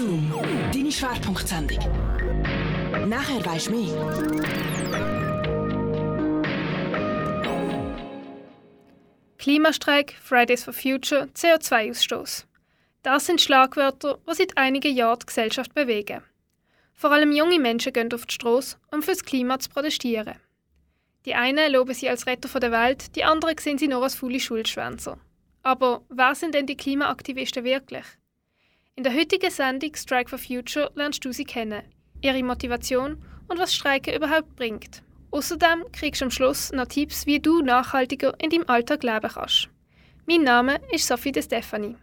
Zoom, deine Schwerpunktsendung. Nachher weisst du mehr. Klimastreik, Fridays for Future, CO2-Ausstoß. Das sind Schlagwörter, die seit einigen Jahren die Gesellschaft bewegen. Vor allem junge Menschen gehen auf die Straße, um fürs Klima zu protestieren. Die einen loben sie als Retter der Welt, die anderen sehen sie nur als faule Schulschwänzer. Aber wer sind denn die Klimaaktivisten wirklich? In der heutigen Sendung Strike for Future lernst du sie kennen, ihre Motivation und was Streiken überhaupt bringt. Außerdem kriegst du am Schluss noch Tipps, wie du nachhaltiger in deinem Alltag leben kannst. Mein Name ist Sophie de Stefani.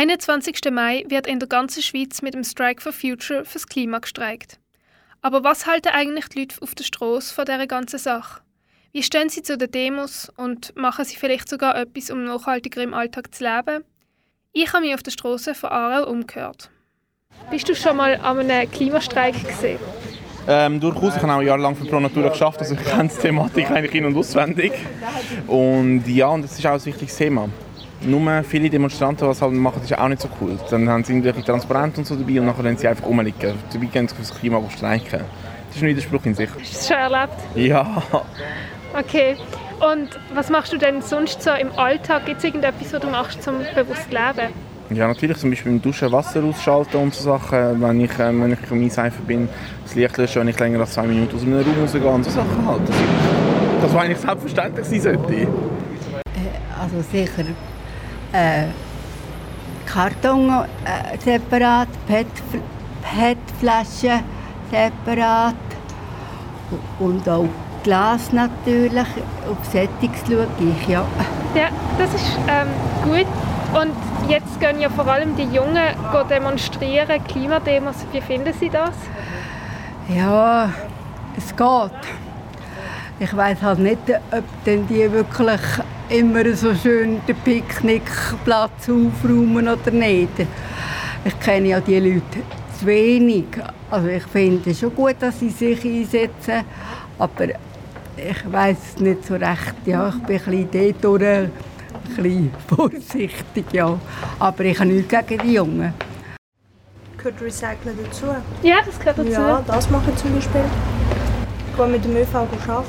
21. Mai wird in der ganzen Schweiz mit dem Strike for Future fürs Klima gestreikt. Aber was halten eigentlich die Leute auf der Straße von dieser ganzen Sache? Wie stehen sie zu den Demos und machen sie vielleicht sogar etwas, um nachhaltiger im Alltag zu leben? Ich habe mich auf der Straße von Aarau umgehört. Bist du schon mal an einem Klimastreik gesehen? Ähm, durchaus, ich habe auch jahrelang für Pro Natura geschafft, also ich kenne die Thematik eigentlich in- und auswendig. Und ja, und das ist auch ein wichtiges Thema nur viele Demonstranten, was halt machen, ist auch nicht so cool. Dann haben sie irgendwelche Transparente und so dabei und dann können sie einfach rumliegen. Dabei gehen sie fürs Klima streiken. Das ist ein Widerspruch in sich. Hast du das schon erlebt? Ja. Okay. Und was machst du denn sonst so im Alltag? Gibt es irgendetwas, was du machst, um bewusst zu leben? Ja, natürlich. Zum Beispiel beim Duschen Wasser ausschalten und so Sachen. Wenn ich, äh, wenn ich am Einseifen bin, das Licht löschen, wenn ich länger als zwei Minuten aus einem Raum rausgehe und so Sachen halt. Das, das war eigentlich selbstverständlich sein sollte. Also sicher äh, Karton äh, separat, PET-Flaschen separat und auch Glas natürlich. Auf Settings schaue ich, ja. Ja, das ist ähm, gut. Und jetzt gehen ja vor allem die Jungen demonstrieren, Klimademos. Wie finden Sie das? Ja, es geht. Ich weiß halt nicht, ob denn die wirklich immer so schön den Picknickplatz aufräumen oder nicht. Ich kenne ja die Leute zu wenig. Also ich finde es schon gut, dass sie sich einsetzen, aber ich weiß nicht so recht. Ja, ich bin ein bisschen dort ein bisschen vorsichtig, ja. Aber ich habe nichts gegen die Jungen. Gehört Recyceln dazu? Ja, das gehört dazu. Ja, das mache ich zum Beispiel. Ich gehe mit dem ÖV arbeiten.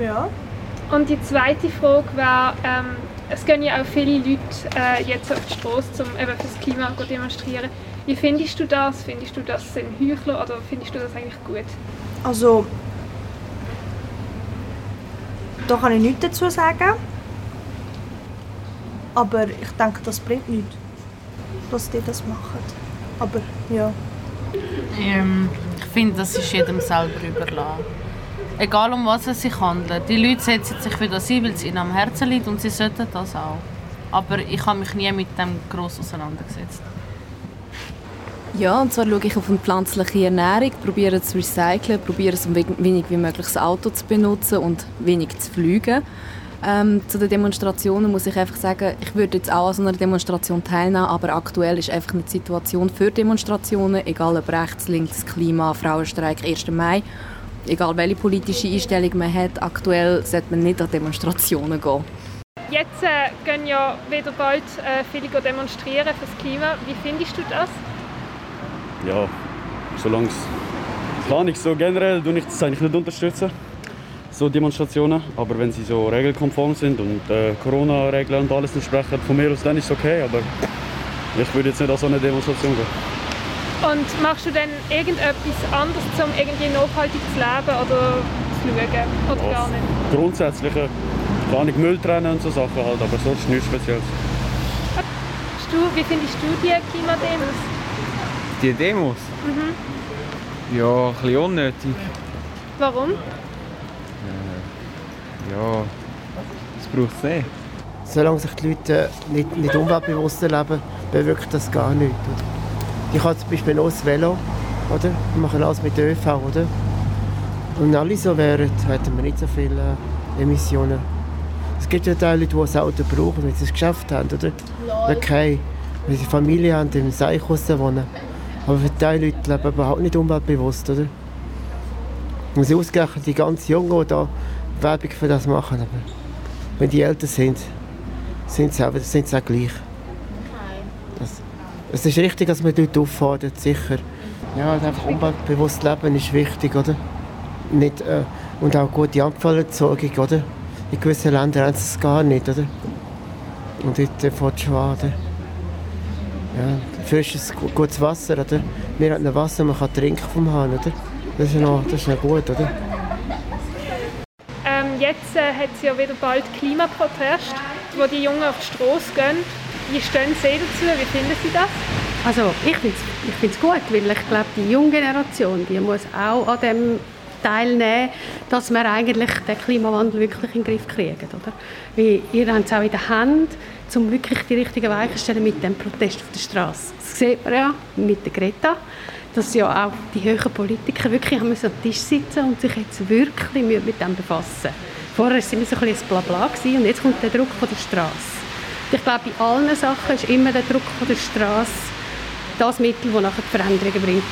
Ja. Und die zweite Frage wäre, ähm, es gehen ja auch viele Leute äh, jetzt auf die Straße, um eben fürs Klima zu demonstrieren. Wie findest du das? Findest du das sind Heuchler oder findest du das eigentlich gut? Also, da kann ich nichts dazu sagen. Aber ich denke, das bringt nichts, dass die das machen. Aber ja. Ähm, ich finde, das ist jedem selber überlassen. Egal um was es sich handelt. Die Leute setzen sich für das ein, weil es ihnen am Herzen liegt und sie sollten das auch. Aber ich habe mich nie mit dem gross auseinandergesetzt. Ja, und zwar schaue ich auf eine pflanzliche Ernährung, probiere zu recyceln, probiere so wenig wie möglich das Auto zu benutzen und wenig zu fliegen. Ähm, zu den Demonstrationen muss ich einfach sagen, ich würde jetzt auch an so einer Demonstration teilnehmen, aber aktuell ist einfach eine Situation für Demonstrationen, egal ob rechts, links, Klima, Frauenstreik, 1. Mai, egal welche politische Einstellung man hat, aktuell sollte man nicht an Demonstrationen gehen. Jetzt äh, gehen ja wieder bald äh, viele demonstrieren fürs Klima. Wie findest du das? Ja, solange es kann ich so generell tue ich das eigentlich nicht unterstützen, so Demonstrationen. Aber wenn sie so regelkonform sind und äh, Corona-Regeln und alles entsprechen, von mir aus dann ist es okay. Aber ich würde jetzt nicht an so eine Demonstration gehen. Und machst du denn irgendetwas anderes, um irgendwie nachhaltig zu leben oder zu schauen? Oder ja, gar nicht? Grundsätzliche, gar nicht Müll trennen und so Sachen halt, aber sonst nichts Spezielles. Du, wie findest du die Klimademos? Die Demos? Mhm. Ja, ein bisschen unnötig. Warum? Äh, ja, das braucht es nicht. Solange sich die Leute nicht, nicht umweltbewusst leben, bewirkt das gar nichts. Ich habe zum Beispiel auch das Velo, oder? Wir machen alles mit ÖV, oder? Und wenn alle so wären, hätten wir nicht so viele Emissionen. Es gibt ja Leute, die ein Auto brauchen, wenn sie es geschafft haben, oder? Okay, wenn sie Familie haben, im Seichhaus wohnen. Aber für die Leute leben überhaupt nicht umweltbewusst, oder? Und sie ausgerechnet die ganz Jungen, die da Werbung für das machen. Aber wenn die älter sind, sind sie auch, sind sie auch gleich. Es ist richtig, dass man dort auffordert, sicher. Ja, einfach umweltbewusst leben ist wichtig, oder? Nicht, äh, und auch gute Abfallentsorgung, oder? In gewissen Ländern haben sie es gar nicht, oder? Und dort äh, fährt schon an? Ja, frisches, gutes Wasser, oder? Wir haben Wasser, man kann trinken vom Hahn, oder? Das ist noch, das ist noch gut, oder? Ähm, jetzt äh, hat es ja wieder bald Klimaprotest, wo die Jungen auf die Straße gehen. Wie stehen Sie dazu? Wie finden Sie das? Also ich finde es ich gut, weil ich glaube, die junge Generation, die muss auch an dem teilnehmen, dass wir eigentlich den Klimawandel wirklich in den Griff kriegen. Oder? Weil ihr habt es auch in der Hand, um wirklich die richtigen Weichen zu stellen mit dem Protest auf der Straße. Das sieht man ja mit der Greta, dass ja auch die höheren Politiker wirklich am Tisch sitzen und sich jetzt wirklich mit dem befassen. Vorher war es immer so ein bisschen Blabla und jetzt kommt der Druck von der Straße. Ich glaube, bei allen Sachen ist immer der Druck von der Straße das Mittel, das nachher die Veränderungen bringt.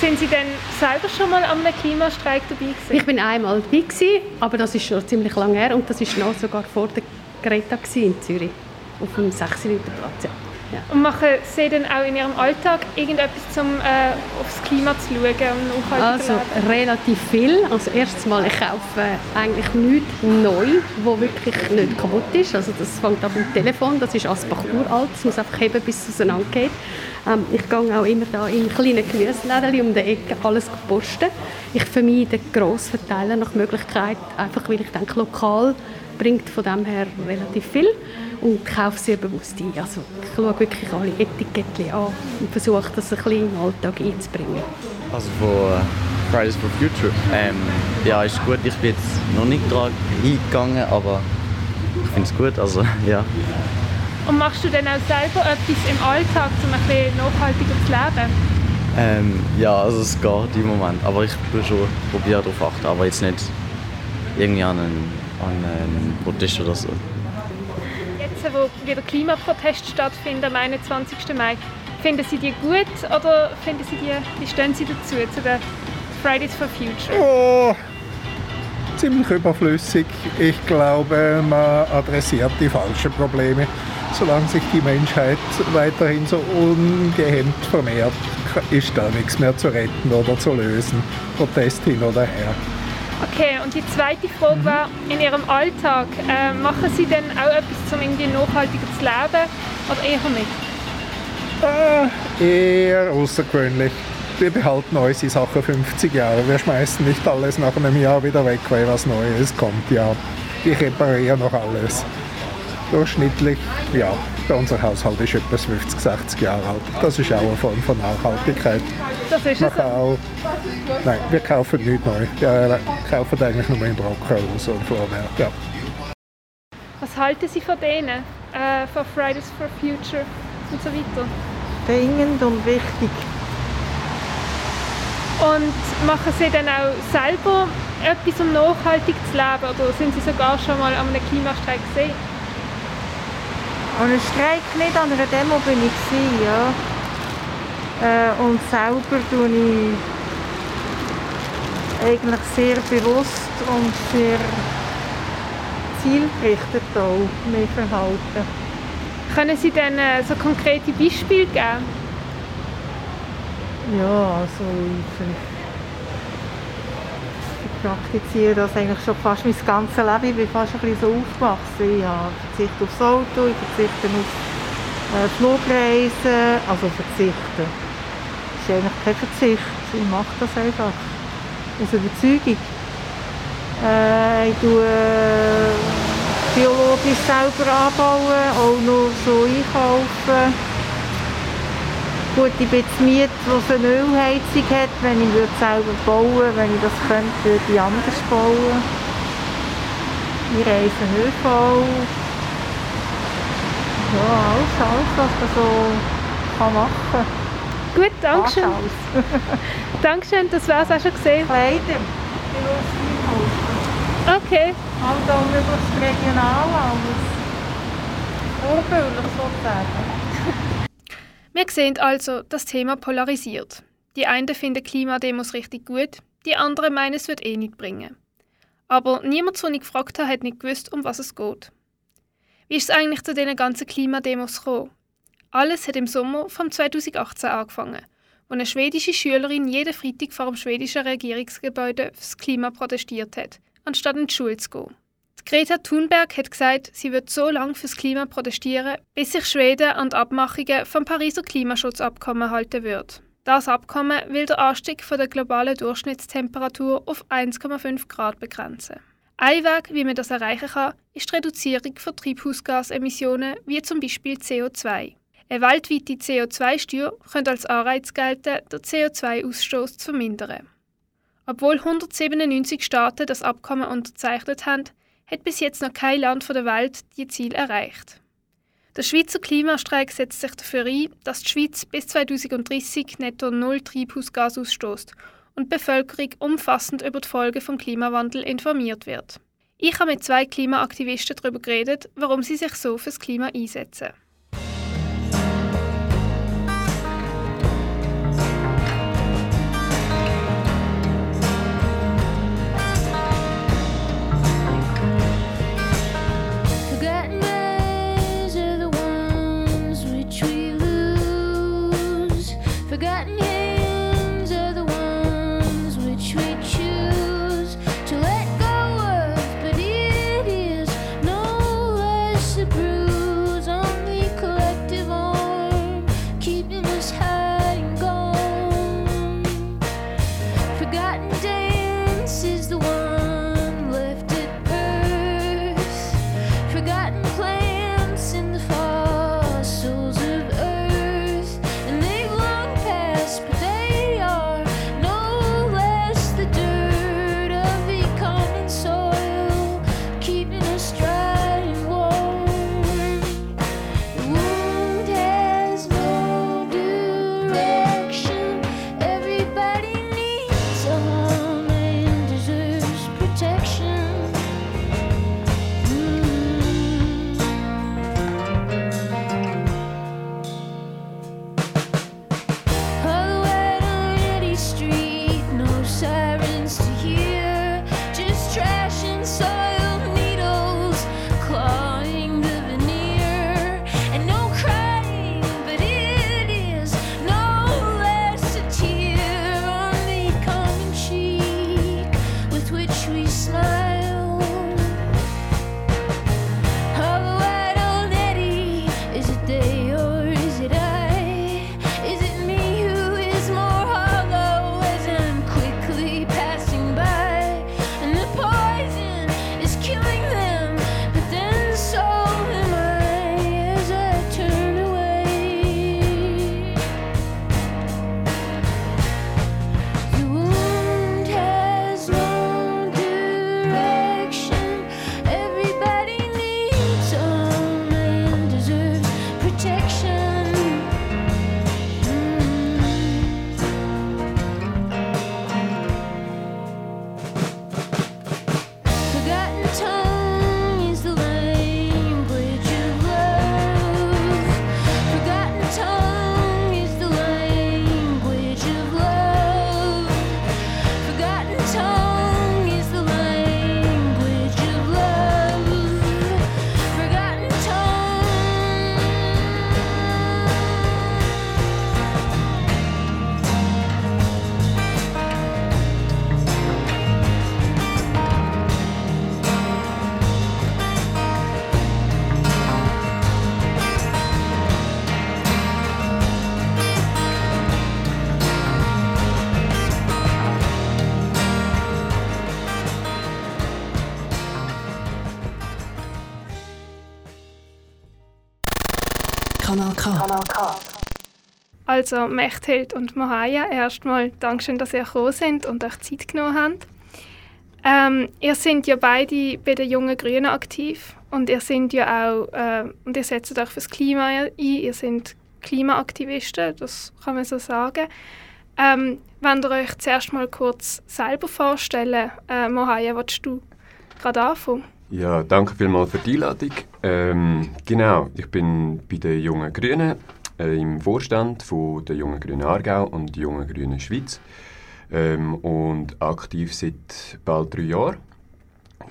Sind Sie denn selber schon mal am Klimastreik dabei gewesen? Ich bin einmal dabei gewesen, aber das ist schon ziemlich lange her und das ist noch sogar vor der Greta in Zürich auf dem 6 Liter Platz. Ja. Ja. Und machen Sie denn auch in Ihrem Alltag irgendetwas, um äh, aufs Klima zu schauen und Also relativ viel. Also erstes Mal, ich kaufe eigentlich nichts neu, wo wirklich nicht kaputt ist. Also das fängt an beim Telefon, das ist Asbach uralt, es muss einfach heben, bis es auseinandergeht. Ähm, ich gehe auch immer da in kleine Gemüseläden um die Ecke alles posten. Ich vermeide Grossverteiler nach Möglichkeit, einfach weil ich denke, lokal bringt von dem her relativ viel und kaufe sehr bewusst ein. Also ich schaue wirklich alle Etiketten an und versuche das ein bisschen im Alltag einzubringen. Also von äh, Fridays for Future. Ähm, ja, ist gut. Ich bin jetzt noch nicht dran eingegangen, aber ich finde es gut. Also, ja. Und machst du dann auch selber etwas im Alltag, um ein bisschen nachhaltiger zu leben? Ähm, ja, also es geht im Moment. Aber ich will schon probieren darauf achten, aber jetzt nicht irgendwie an einen, an einen Protest oder so. Jetzt, wo wieder Klimaproteste stattfinden am 21. Mai, finden Sie die gut oder finden Sie die, wie stehen Sie dazu, zu den Fridays for Future? Oh, ziemlich überflüssig. Ich glaube, man adressiert die falschen Probleme. Solange sich die Menschheit weiterhin so ungehemmt vermehrt, ist da nichts mehr zu retten oder zu lösen. Protest hin oder her. Okay, und die zweite Frage war, in Ihrem Alltag, äh, machen Sie denn auch etwas, um irgendwie nachhaltiger zu leben oder eher nicht? Äh, eher außergewöhnlich. Wir behalten unsere Sachen 50 Jahre. Wir schmeißen nicht alles nach einem Jahr wieder weg, weil was Neues kommt. Ja, ich repariere noch alles. Durchschnittlich, ja, unser Haushalt ist etwa 50, 60 Jahre alt. Das ist auch eine Form von Nachhaltigkeit. Das ist es. auch, nein, wir kaufen nicht neu. Wir kaufen eigentlich nur im Brockhaus und vorher. Ja. Was halten Sie von denen, äh, von Fridays for Future und so weiter? Dringend und wichtig. Und machen Sie dann auch selber etwas, um nachhaltig zu leben? Oder sind Sie sogar schon mal an einem Klimastreik gesehen? Einem Streik nicht, an einer Demo bin ich gewesen, ja. Äh, und selber tue ich eigentlich sehr bewusst und sehr zielgerichtet auch mich verhalten. Können Sie dann äh, so konkrete Beispiele geben? Ja, also ich praktiziere das eigentlich schon fast mein ganzes Leben. Ich bin fast ein bisschen so aufgewachsen. Ich habe aufs Auto, ich verzichte auf äh, Flugreisen. Also verzichten. Das ist eigentlich kein Verzicht. Ich mache das einfach. Aus Überzeugung. Äh, ich tue äh, biologisch selber anbauen, auch noch so einkaufen. Gut, ich bin jetzt Miet, die eine Ölheizung hat. Wenn ich würde selber bauen wenn ich das könnte, würde ich anders bauen. Wir reisen ÖV. Ja, alles, alles, was man so kann machen kann. Gut, danke schön. Dankeschön, das war es auch schon gesehen. Kleider. Okay. Also möglichst regional alles. Vorbildlich sozusagen. Wir sehen also, das Thema polarisiert. Die einen finden Klimademos richtig gut, die anderen meinen, es wird eh nicht bringen. Aber niemand, den ich gefragt habe, hat nicht gewusst, um was es geht. Wie ist es eigentlich zu diesen ganzen Klimademos gekommen? Alles hat im Sommer von 2018 angefangen, wo eine schwedische Schülerin jeden Freitag vor dem schwedischen Regierungsgebäude fürs Klima protestiert hat, anstatt in die Schule zu gehen. Greta Thunberg hat gesagt, sie wird so lange fürs Klima protestieren, bis sich Schweden an die Abmachungen vom Pariser Klimaschutzabkommen halten wird. Das Abkommen will den Anstieg von der globalen Durchschnittstemperatur auf 1,5 Grad begrenzen. Ein Weg, wie man das erreichen kann, ist die Reduzierung von Treibhausgasemissionen wie zum Beispiel CO2. Eine weltweite CO2-Steuer könnte als Anreiz gelten, den CO2-Ausstoß zu vermindern. Obwohl 197 Staaten das Abkommen unterzeichnet haben, hat bis jetzt noch kein Land der Welt die Ziel erreicht. Der Schweizer Klimastreik setzt sich dafür ein, dass die Schweiz bis 2030 netto null Treibhausgas ausstößt und die Bevölkerung umfassend über die Folgen vom Klimawandel informiert wird. Ich habe mit zwei Klimaaktivisten darüber geredet, warum sie sich so fürs Klima einsetzen. K. Also Mechthild und Mohaya, erstmal Dankeschön, dass ihr gekommen sind und euch Zeit genommen habt. Ähm, ihr seid ja beide bei den Jungen Grünen aktiv und ihr seid ja auch äh, und ihr setzt euch fürs Klima ein. Ihr seid Klimaaktivisten, das kann man so sagen. Ähm, wenn ihr euch zuerst mal kurz selber vorstellen, äh, Mohaya, willst du gerade anfangen? Ja, danke vielmals für die Einladung. Ähm, genau, ich bin bei den Jungen Grünen äh, im Vorstand von der Jungen Grünen Aargau und der Jungen Grünen Schweiz ähm, und aktiv seit bald drei Jahren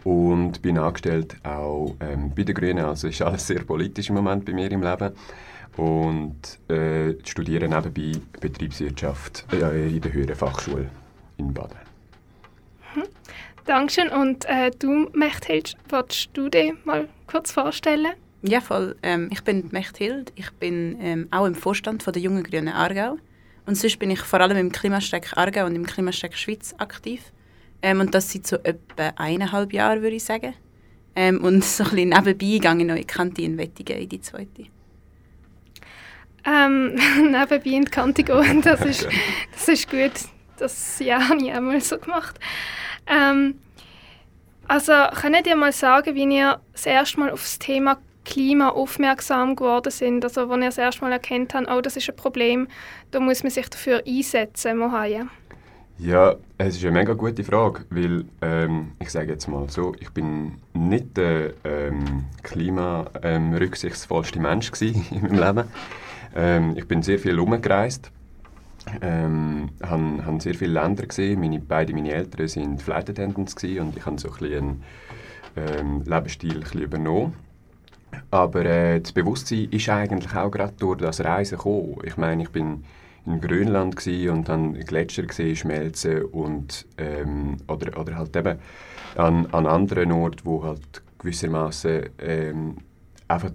und bin angestellt auch ähm, bei den Grünen. Also ist alles sehr politisch im Moment bei mir im Leben und äh, studiere nebenbei Betriebswirtschaft äh, in der Höheren Fachschule in Baden. Dankeschön. Und äh, du, Mechthild, willst du dich mal kurz vorstellen? Ja, voll. Ähm, ich bin Mechthild. Ich bin ähm, auch im Vorstand von der Jungen Grünen Aargau. Und sonst bin ich vor allem im Klimastreik Aargau und im Klimastreik Schweiz aktiv. Ähm, und das seit so etwa eineinhalb Jahren, würde ich sagen. Ähm, und so ein bisschen nebenbei gehe ich noch in die Kantine Wettigen, in die zweite. Ähm, nebenbei in die Kante gehen, das ist, das ist gut. Das ja, habe ich auch mal so gemacht. Ähm, also, könnt ihr mal sagen, wie ihr das erste Mal auf das Thema Klima aufmerksam geworden sind? Also, wo ihr das erste Mal erkannt habt, oh, das ist ein Problem, da muss man sich dafür einsetzen, Mohaya. Ja, es ist eine mega gute Frage, weil ähm, ich sage jetzt mal so, ich bin nicht der ähm, klimarücksichtsvollste Mensch gewesen in meinem Leben. Ähm, ich bin sehr viel herumgereist, ähm, habe han sehr viele Länder gesehen. Meine, beide meine Eltern sind Flight Attendants und ich habe so ein bisschen ähm, Lebensstil ein bisschen übernommen. Aber äh, das Bewusstsein ist eigentlich auch gerade durch das Reisen gekommen. Ich meine, ich bin in Grönland und dann Gletscher gesehen schmelzen und ähm, oder, oder halt eben an, an anderen Orten, wo halt gewissermaßen ähm, einfach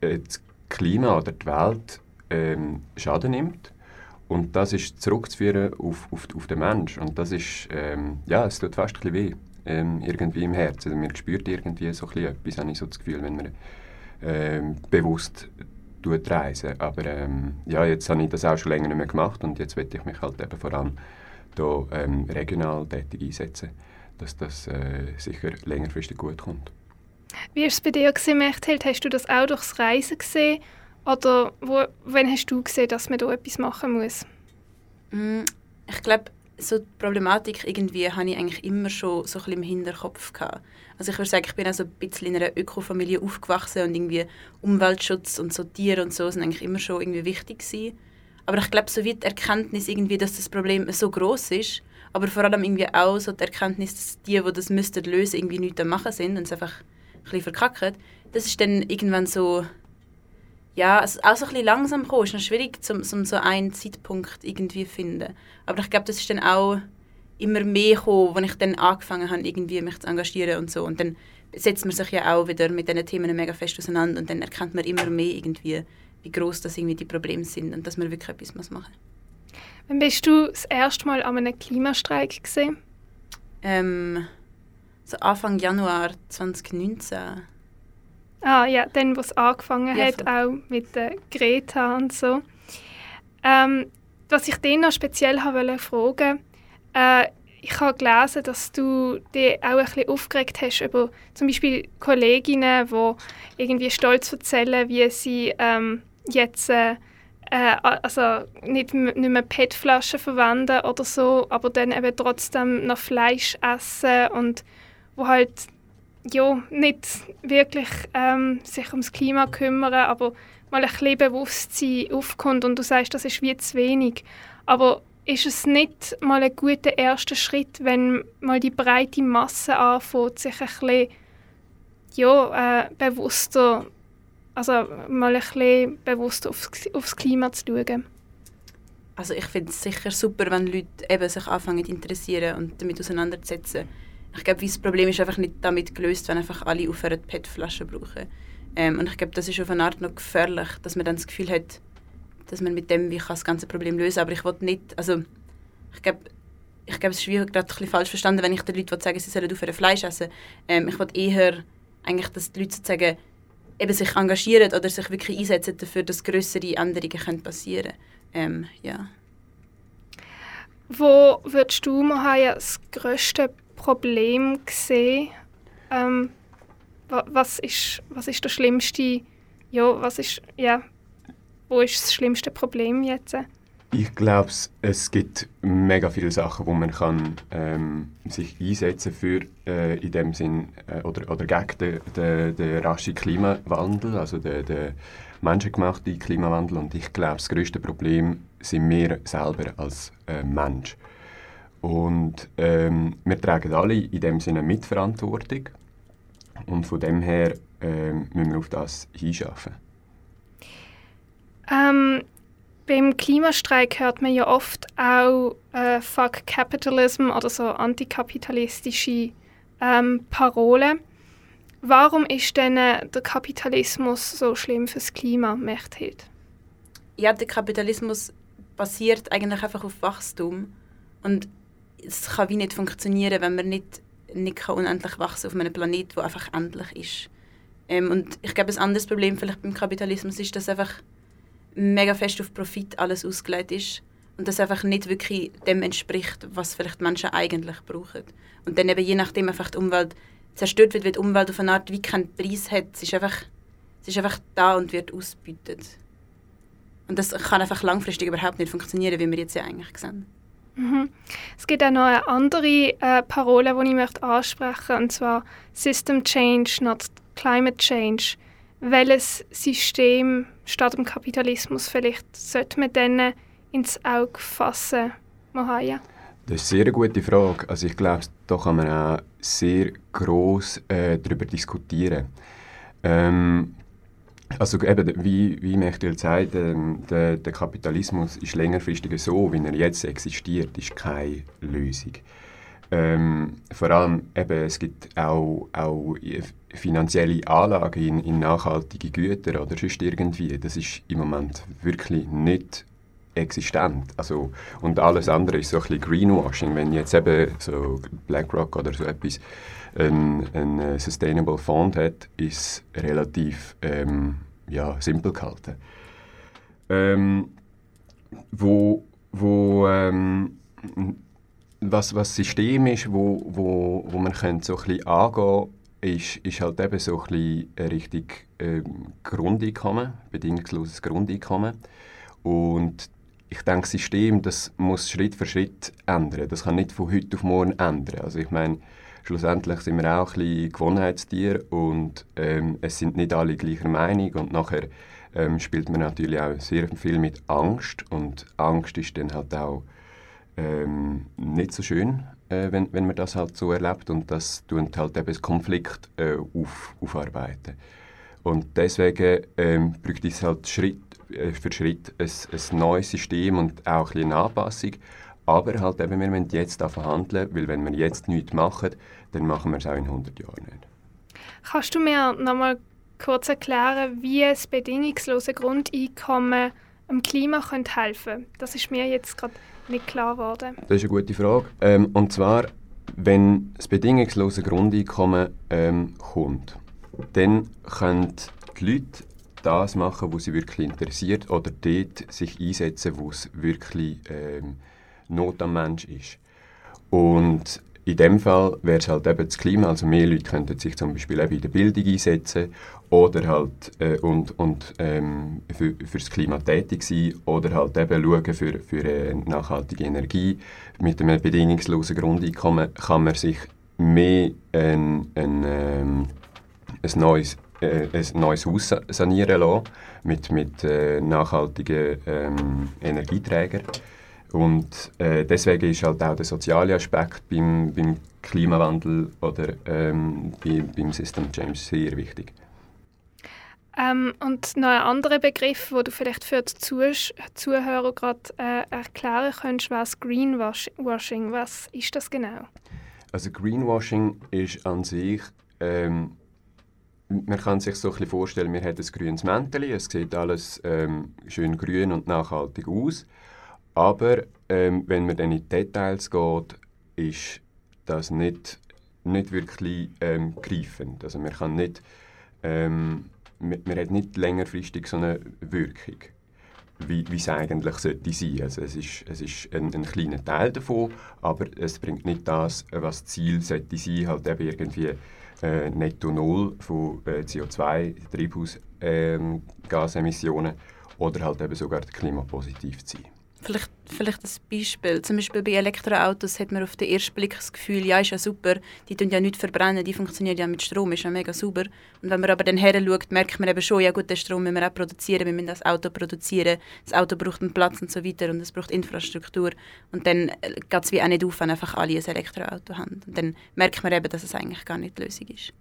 äh, das Klima oder die Welt ähm, Schaden nimmt und das ist zurückzuführen auf, auf, auf den Mensch und das ist ähm, ja es tut fast ein weh ähm, irgendwie im Herzen also man spürt irgendwie so etwas habe ich so das Gefühl wenn man ähm, bewusst tut reisen. Aber ähm, ja, jetzt habe ich das auch schon länger nicht mehr gemacht und jetzt werde ich mich halt eben vor allem hier, ähm, regional tätig einsetzen, dass das äh, sicher längerfristig gut kommt. Wie war es bei dir, gewesen, Mechthild? Hast du das auch durchs Reisen gesehen? Oder wo, wann hast du gesehen, dass man da etwas machen muss? Mm, Ich glaube, so die Problematik irgendwie habe ich eigentlich immer schon so ein im Hinterkopf gehabt. Also ich würde sagen, ich bin also ein bisschen in einer Ökofamilie aufgewachsen und irgendwie Umweltschutz und so Tiere und so sind eigentlich immer schon irgendwie wichtig gewesen. Aber ich glaube, so wie die Erkenntnis irgendwie, dass das Problem so groß ist, aber vor allem irgendwie auch so die Erkenntnis, dass die, die das müssten lösen, irgendwie nichts machen sind und es einfach ein bisschen verkacken, das ist dann irgendwann so ja, also auch so ein bisschen langsam gekommen. Es ist noch schwierig, zum, zum so einen Zeitpunkt irgendwie zu finden. Aber ich glaube, das ist dann auch immer mehr gekommen, als ich dann angefangen habe, irgendwie mich zu engagieren und so. Und dann setzt man sich ja auch wieder mit diesen Themen mega fest auseinander und dann erkennt man immer mehr irgendwie, wie groß das irgendwie die Probleme sind und dass man wirklich etwas muss machen Wann bist du das erste Mal an einem Klimastreik gesehen? ähm, So Anfang Januar 2019. Ah ja, dann, wo es angefangen Ja, hat, auch mit der Greta und so. Ähm, was ich dich noch speziell wollte fragen, äh, ich habe gelesen, dass du dich auch ein bisschen aufgeregt hast über zum Beispiel Kolleginnen, die irgendwie stolz erzählen, wie sie ähm, jetzt äh, äh, also nicht, nicht mehr PET-Flaschen verwenden oder so, aber dann eben trotzdem noch Fleisch essen und wo halt ja, nicht wirklich ähm, sich ums Klima kümmern, aber mal ein bisschen Bewusstsein aufkommt und du sagst, das ist wie zu wenig. Aber ist es nicht mal ein guter erster Schritt, wenn mal die breite Masse anfängt, sich ein bisschen ja, äh, bewusster, also mal ein bisschen bewusster aufs, aufs Klima zu schauen? Also ich finde es sicher super, wenn Leute eben sich anfangen zu interessieren und damit auseinanderzusetzen. Ich glaube, das Problem ist einfach nicht damit gelöst, wenn einfach alle aufhören, PET-Flaschen brauchen. Ähm, und ich glaube, das ist auf eine Art noch gefährlich, dass man dann das Gefühl hat, dass man mit dem wie kann das ganze Problem lösen Aber ich will nicht, also ich glaube, ich glaube, es ist gerade ein bisschen falsch verstanden, wenn ich den Leuten sagen sie sollen aufhören Fleisch essen. Ähm, ich will eher eigentlich, dass die Leute sozusagen eben sich engagieren oder sich wirklich einsetzen dafür, dass größere Änderungen passieren können. Ähm, ja. Wo würdest du, Mahaya, das grösste Problem sehen? Ähm, wa- was, ist, was ist das schlimmste, ja, was ist, ja, wo ist das schlimmste Problem jetzt? Ich glaube, es gibt mega viele Sachen, wo man kann, ähm, sich einsetzen für äh, in dem Sinn äh, oder, oder gegen den, den, den raschen Klimawandel, also den, den menschengemachten Klimawandel. Und ich glaube, das größte Problem sind wir selber als äh, Mensch. Und ähm, wir tragen alle in dem Sinne Mitverantwortung. Und von dem her ähm, müssen wir auf das hinschaffen. Ähm, beim Klimastreik hört man ja oft auch äh, Fuck Capitalism oder so antikapitalistische ähm, Parolen. Warum ist denn äh, der Kapitalismus so schlimm fürs Klima, Mechthild? ja, der Kapitalismus basiert eigentlich einfach auf Wachstum. Und es kann wie nicht funktionieren, wenn man nicht, nicht kann unendlich wachsen auf einem Planet, der einfach endlich ist. Ähm, und ich glaube, ein anderes Problem vielleicht beim Kapitalismus ist, dass einfach mega fest auf Profit alles ausgelegt ist und das einfach nicht wirklich dem entspricht, was vielleicht Menschen eigentlich brauchen. Und dann eben je nachdem einfach die Umwelt zerstört wird, weil die Umwelt auf eine Art wie keinen Preis hat. Es ist einfach, es ist einfach da und wird ausgebeutet. Und das kann einfach langfristig überhaupt nicht funktionieren, wie wir jetzt ja eigentlich sehen. Mhm. Es gibt auch noch eine andere äh, Parole, die ich möchte ansprechen und zwar System Change, not Climate Change. Welches System statt dem Kapitalismus vielleicht sollte man dann ins Auge fassen, Mohaya? Das ist eine sehr gute Frage. Also ich glaube, da kann man auch sehr gross äh, darüber diskutieren. Ähm, also eben, wie, wie Mechtel sagt, ähm, der, der Kapitalismus ist längerfristig so, wie er jetzt existiert, ist keine Lösung. Ähm, vor allem eben, es gibt auch, auch finanzielle Anlagen in, in nachhaltige Güter oder sonst irgendwie. Das ist im Moment wirklich nicht existent. Also, und alles andere ist so ein bisschen Greenwashing. Wenn jetzt eben so BlackRock oder so etwas ein, ein äh, Sustainable Fund hat, ist relativ ähm, ja, simpel gehalten. Ähm, wo, wo ähm, was, was System ist, wo, wo, wo man könnte so ein bisschen angehen ist, ist halt eben so ein bisschen richtig ähm, Grundeinkommen, bedingungsloses Grundeinkommen. Und ich denke, das System das muss Schritt für Schritt ändern. Das kann nicht von heute auf morgen ändern. Also ich meine, schlussendlich sind wir auch ein bisschen Gewohnheitstiere und ähm, es sind nicht alle gleicher Meinung und nachher ähm, spielt man natürlich auch sehr viel mit Angst und Angst ist dann halt auch ähm, nicht so schön, äh, wenn, wenn man das halt so erlebt und das tut halt eben das Konflikt äh, auf, aufarbeiten. Und deswegen ähm, braucht es halt Schritt äh, für Schritt ein, ein neues System und auch ein bisschen eine Anpassung. Aber halt eben, wir müssen jetzt davon handeln, weil wenn wir jetzt nichts machen, dann machen wir es auch in 100 Jahren nicht. Kannst du mir noch mal kurz erklären, wie das bedingungslose Grundeinkommen dem Klima könnte helfen könnte? Das ist mir jetzt gerade nicht klar geworden. Das ist eine gute Frage. Ähm, und zwar, wenn das bedingungslose Grundeinkommen ähm, kommt, dann können die Leute das machen, was sie wirklich interessiert oder dort sich einsetzen, wo es wirklich ähm, Not am Mensch ist. Und in dem Fall wäre es halt eben das Klima, also mehr Leute könnten sich zum Beispiel eben in der Bildung einsetzen oder halt äh, und, und ähm, für, fürs Klima tätig sein oder halt eben schauen für, für äh, nachhaltige Energie. Mit einem bedingungslosen Grundeinkommen kann man sich mehr ein, ein, ähm, ein neues äh, ein neues Haus sa- sanieren lassen mit, mit äh, nachhaltigen ähm, Energieträgern. Und äh, deswegen ist halt auch der soziale Aspekt beim, beim Klimawandel oder ähm, bei, beim System Change sehr wichtig. Ähm, und noch ein anderer Begriff, wo du vielleicht für die Zuh Zuhörer gerade äh, erklären könntest, was Greenwashing, was ist das genau? Also Greenwashing ist an sich, ähm, man kann sich so ein bisschen vorstellen, man hat ein grünes Mäntel, es sieht alles ähm, schön grün und nachhaltig aus, aber ähm, wenn man dann in die Details geht, ist das nicht, nicht wirklich ähm, greifend. Also man kann nicht ähm, man, man hat nicht längerfristig so eine Wirkung, wie, wie es eigentlich sollte sein. Also es ist, es ist ein, ein kleiner Teil davon, aber es bringt nicht das, was das Ziel sollte sein, halt eben irgendwie äh, netto null von äh, CO2, Treibhausgasemissionen oder halt eben sogar klimapositiv zu sein. Vielleicht, vielleicht ein Beispiel. Zum Beispiel bei Elektroautos hat man auf den ersten Blick das Gefühl, ja, ist ja super, die tun ja nicht verbrennen, die funktionieren ja mit Strom, ist ja mega super. Und wenn man aber dann her schaut, merkt man eben schon, ja gut, den Strom müssen wir auch produzieren, wir müssen das Auto produzieren, das Auto braucht einen Platz und so weiter und es braucht Infrastruktur. Und dann geht es wie auch nicht auf, wenn einfach alle ein Elektroauto haben. Und dann merkt man eben, dass es eigentlich gar nicht die Lösung ist.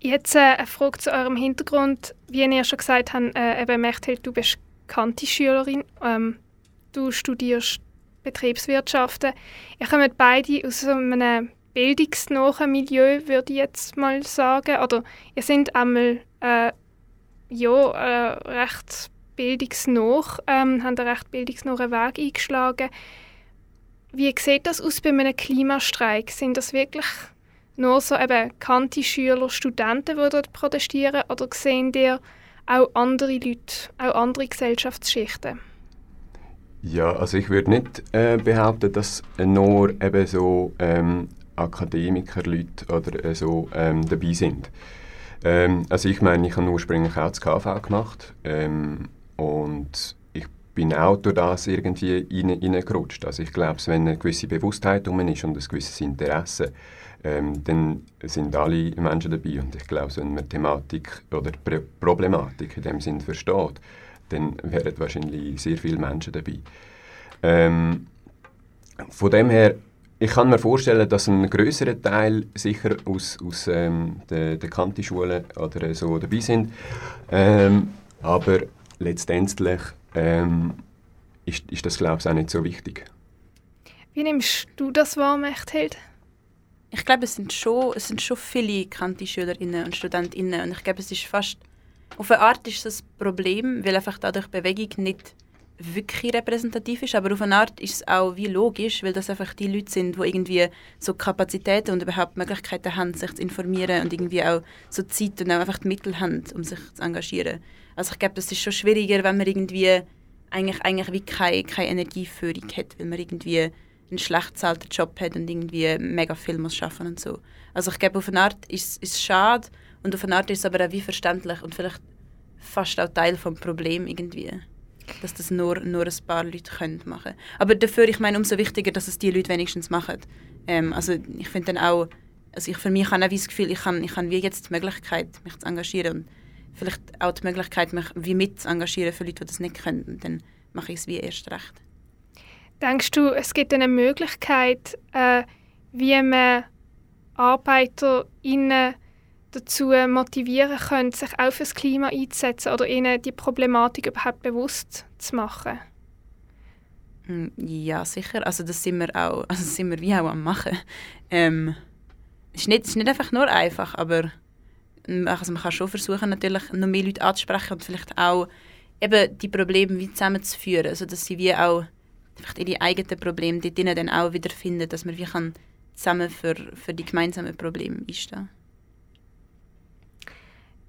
Jetzt äh, eine Frage zu eurem Hintergrund. Wie ihr schon gesagt habt, äh, eben Mechthild, du bist Kanti-Schülerin. Ähm, du studierst Betriebswirtschaften. Ihr kommt beide aus einem bildungsnahen Milieu, würde ich jetzt mal sagen. Oder ihr seid einmal äh, ja, äh, recht bildungsnah, ähm, haben einen recht bildungsnahen Weg eingeschlagen. Wie sieht das aus bei einem Klimastreik? Sind das wirklich nur so eben Kanti-Schüler, Studenten, die dort protestieren? Oder sehen ihr auch andere Leute, auch andere Gesellschaftsschichten? Ja, also ich würde nicht äh, behaupten, dass nur eben so ähm, Akademiker-Leute oder äh, so ähm, dabei sind. Ähm, also ich meine, ich habe ursprünglich auch das KV gemacht ähm, und ich bin auch durch das irgendwie rein, reingerutscht. Also ich glaube, wenn eine gewisse Bewusstheit um ist und ein gewisses Interesse, ähm, dann sind alle Menschen dabei und ich glaube, wenn man Thematik oder Problematik in dem Sinn versteht, dann wären wahrscheinlich sehr viele Menschen dabei. Ähm, von dem her, ich kann mir vorstellen, dass ein größerer Teil sicher aus, aus ähm, der, der Kanti-Schule oder so dabei sind. Ähm, aber letztendlich ähm, ist, ist das, glaube ich, auch nicht so wichtig. Wie nimmst du das wahr, Mechthild? Ich glaube, es sind schon, es sind schon viele Kanti-Schülerinnen und Studentinnen und ich glaube, es ist fast auf eine Art ist das ein Problem, weil einfach dadurch Bewegung nicht wirklich repräsentativ ist, aber auf eine Art ist es auch wie logisch, weil das einfach die Leute sind, die irgendwie so Kapazitäten und überhaupt Möglichkeiten haben, sich zu informieren und irgendwie auch so Zeit und auch einfach die Mittel haben, um sich zu engagieren. Also ich glaube, das ist schon schwieriger, wenn man irgendwie eigentlich, eigentlich wie keine, keine Energieführung hat, weil man irgendwie einen schlecht bezahlten Job hat und irgendwie mega viel muss schaffen und so. Also ich glaube, auf eine Art ist es schade und auf eine Art ist es aber auch wie verständlich und vielleicht fast auch Teil des Problems irgendwie. Dass das nur, nur ein paar Leute können machen Aber dafür, ich meine, umso wichtiger, dass es die Leute wenigstens machen. Ähm, also ich finde dann auch, also ich für mich habe auch das Gefühl, ich habe ich hab wie jetzt die Möglichkeit, mich zu engagieren und vielleicht auch die Möglichkeit, mich wie mit zu engagieren für Leute, die das nicht können. Und dann mache ich es wie erst recht. Denkst du, es gibt eine Möglichkeit, äh, wie man ArbeiterInnen dazu motivieren können, sich auch das Klima einzusetzen oder ihnen die Problematik überhaupt bewusst zu machen? Hm, Ja, sicher. Also das sind wir auch, also sind wir wie auch am machen. Ähm, es ist nicht, es ist nicht einfach nur einfach, aber ähm, also man kann schon versuchen, natürlich noch mehr Leute anzusprechen und vielleicht auch eben die Probleme wie zusammenzuführen, also dass sie wie auch vielleicht ihre eigenen Probleme dort dann auch wieder finden, dass man wie kann zusammen für, für die gemeinsamen Probleme einstehen.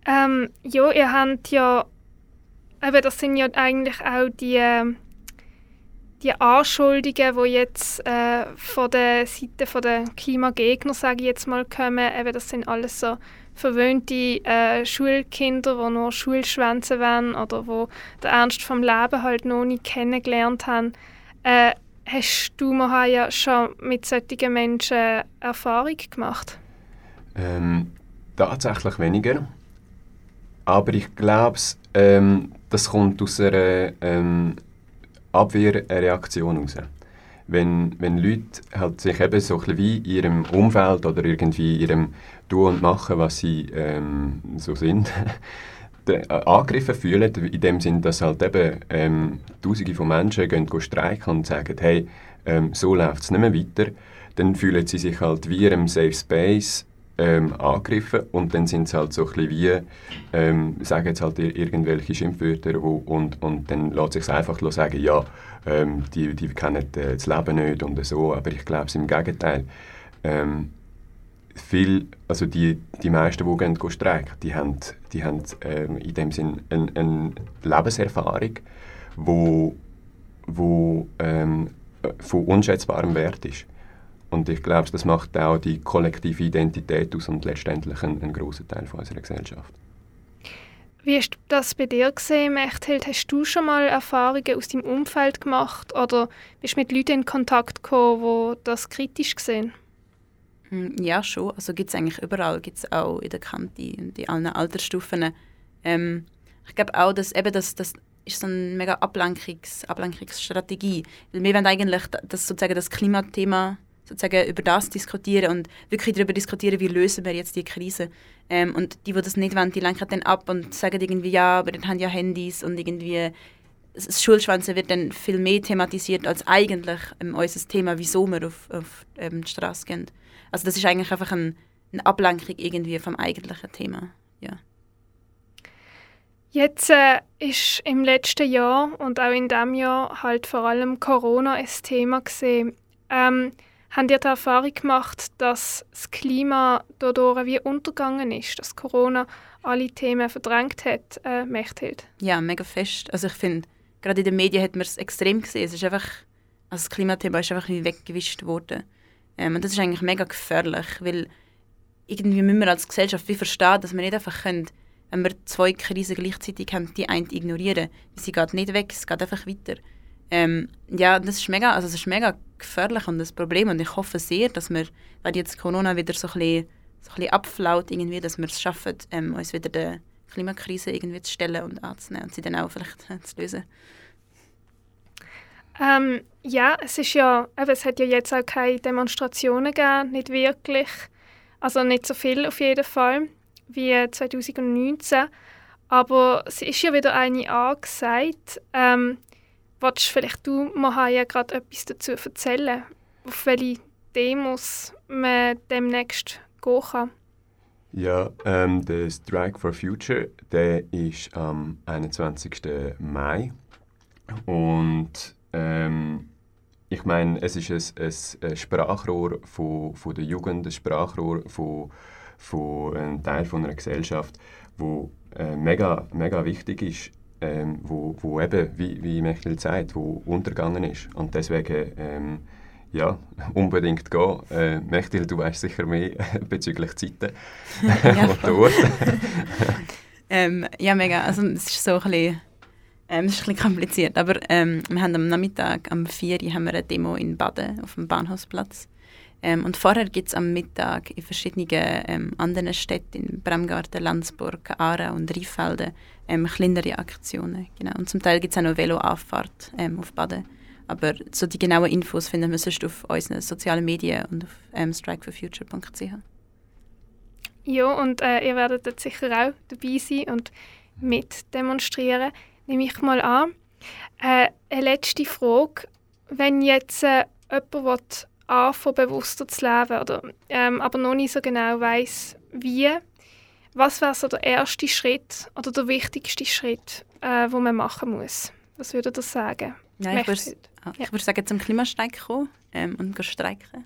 Ähm, ja, ihr habt ja, eben das sind ja eigentlich auch die, ähm, die Anschuldigungen, die jetzt äh, von der Seite von der Klimagegner, sage ich jetzt mal, kommen. Eben, das sind alles so verwöhnte äh, Schulkinder, die nur Schulschwänze werden oder wo den Ernst vom Leben halt noch nicht kennengelernt haben. Äh, hast du, Mahaya, schon mit solchen Menschen Erfahrung gemacht? Ähm, tatsächlich weniger. Aber ich glaube, ähm, das kommt aus einer ähm, Abwehrreaktion heraus. Wenn, wenn Leute halt sich eben so ein wie in ihrem Umfeld oder irgendwie in ihrem Tun und Machen, was sie ähm, so sind, äh, angegriffen fühlen, in dem Sinn, dass halt eben ähm, Tausende von Menschen gehen streiken und sagen, hey, ähm, so läuft es nicht mehr weiter, dann fühlen sie sich halt wie in einem Safe Space ähm, angegriffen und dann sind sie halt so ein bisschen wie, ähm, sagen jetzt halt ir- irgendwelche Schimpfwörter und, und dann lässt sich einfach sagen, ja, ähm, die, die kennen äh, das Leben nicht und so, aber ich glaube es im Gegenteil. Ähm, viel, also die, die meisten, die gehen, gehen streiken, die haben, die haben ähm, in dem Sinn eine, eine Lebenserfahrung, wo, wo ähm, von unschätzbarem Wert ist. Und ich glaube, das macht auch die kollektive Identität aus und letztendlich einen, einen grossen Teil von unserer Gesellschaft. Wie hast du das bei dir gesehen, Mechthild? Hast du schon mal Erfahrungen aus deinem Umfeld gemacht oder bist du mit Leuten in Kontakt gekommen, die das kritisch sehen? Mm, Ja, schon. Also gibt es eigentlich überall, gibt es auch in der Kante und in allen Altersstufen. Ähm, ich glaube auch, dass eben das, das ist so eine mega Ablenkungs, Ablenkungsstrategie. Weil wir wollen eigentlich das, sozusagen das Klimathema sozusagen über das diskutieren und wirklich darüber diskutieren, wie lösen wir jetzt die Krise. Ähm, und die, die das nicht wollen, die lenken dann ab und sagen irgendwie, ja, aber die haben ja Handys und irgendwie das Schulschwänzen wird dann viel mehr thematisiert als eigentlich ähm, unser Thema, wieso wir auf, auf ähm, die Straße gehen. Also das ist eigentlich einfach ein, eine Ablenkung irgendwie vom eigentlichen Thema. Ja. Jetzt äh, ist im letzten Jahr und auch in diesem Jahr halt vor allem Corona ein Thema gesehen. Ähm, haben ihr die Erfahrung gemacht, dass das Klima dadurch wie untergegangen ist, dass Corona alle Themen verdrängt hat, äh, Mechthild? Ja, mega fest. Also ich finde, gerade in den Medien hat man es extrem gesehen. Es ist einfach, also das Klimathema ist einfach wie weggewischt worden. Ähm, und das ist eigentlich mega gefährlich, weil irgendwie müssen wir als Gesellschaft wie verstehen, dass wir nicht einfach können, wenn wir zwei Krisen gleichzeitig haben, die eine ignorieren. Sie geht nicht weg, es geht einfach weiter. Ähm, ja, das ist mega, also es ist mega gefährlich und das Problem und ich hoffe sehr, dass wir, wenn jetzt Corona wieder so ein bisschen, so ein bisschen abflaut, irgendwie, dass wir es schaffen, ähm, uns wieder der Klimakrise irgendwie zu stellen und anzunehmen und sie dann auch vielleicht zu lösen. Ähm, ja, es ist ja, eben, es hat ja jetzt auch keine Demonstrationen gegeben, nicht wirklich. Also nicht so viel auf jeden Fall wie 2019. Aber es ist ja wieder eine angesagt. Ähm, Wolltest vielleicht du, Mahaya, gerade etwas dazu erzählen, auf welche Demos man demnächst gehen kann? Ja, ähm, der Strike for Future, der ist am 21. Mai. Und ähm, ich meine, es ist ein, ein, Sprachrohr von, von der Jugend, ein Sprachrohr von, von einem Teil von einer Gesellschaft, wo äh, mega, mega wichtig ist, ähm, wo, wo eben, wie, wie Mechtel sagt, wo untergegangen ist. Und deswegen, ähm, ja, unbedingt gehen. Äh, Mechtil, du weißt sicher mehr bezüglich Zeiten und Orte. ähm, ja, mega. Also es ist so ein bisschen, ähm, es ist ein bisschen kompliziert. Aber ähm, wir haben am Nachmittag, am 4 Uhr, haben wir eine Demo in Baden auf dem Bahnhofsplatz. Ähm, und vorher gibt es am Mittag in verschiedenen ähm, anderen Städten, in Bremgarten, Landsburg, Aarau und Rheinfelden, ähm, kleinere Aktionen. Genau. Und zum Teil gibt es auch noch Veloabfahrt ähm, auf Baden. Aber so die genauen Infos finden wir sonst auf unseren sozialen Medien und auf ähm, strikeforfuture.ch. Ja, und äh, ihr werdet dort sicher auch dabei sein und mit demonstrieren, nehme ich mal an. Äh, eine letzte Frage. Wenn jetzt äh, jemand anfangen, bewusster zu leben, oder, ähm, aber noch nicht so genau weiß, wie, was wäre so der erste Schritt oder der wichtigste Schritt, äh, den man machen muss? Was würde ihr sagen? Ja, ich würde ja. würd sagen, zum Klimastreik kommen ähm, und streiken.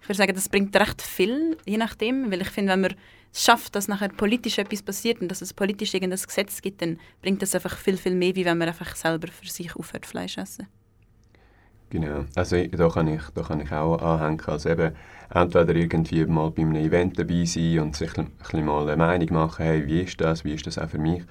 Ich würde sagen, das bringt recht viel, je nachdem, weil ich finde, wenn man es schafft, dass nachher politisch etwas passiert und dass es politisch irgendein Gesetz gibt, dann bringt das einfach viel, viel mehr, wie wenn man einfach selber für sich aufhört, Fleisch essen. Genau, also da kann ich, da kann ich auch anhängen, also eben entweder irgendwie mal bei einem Event dabei sein und sich ein bisschen mal eine Meinung machen, hey, wie ist das, wie ist das auch für mich?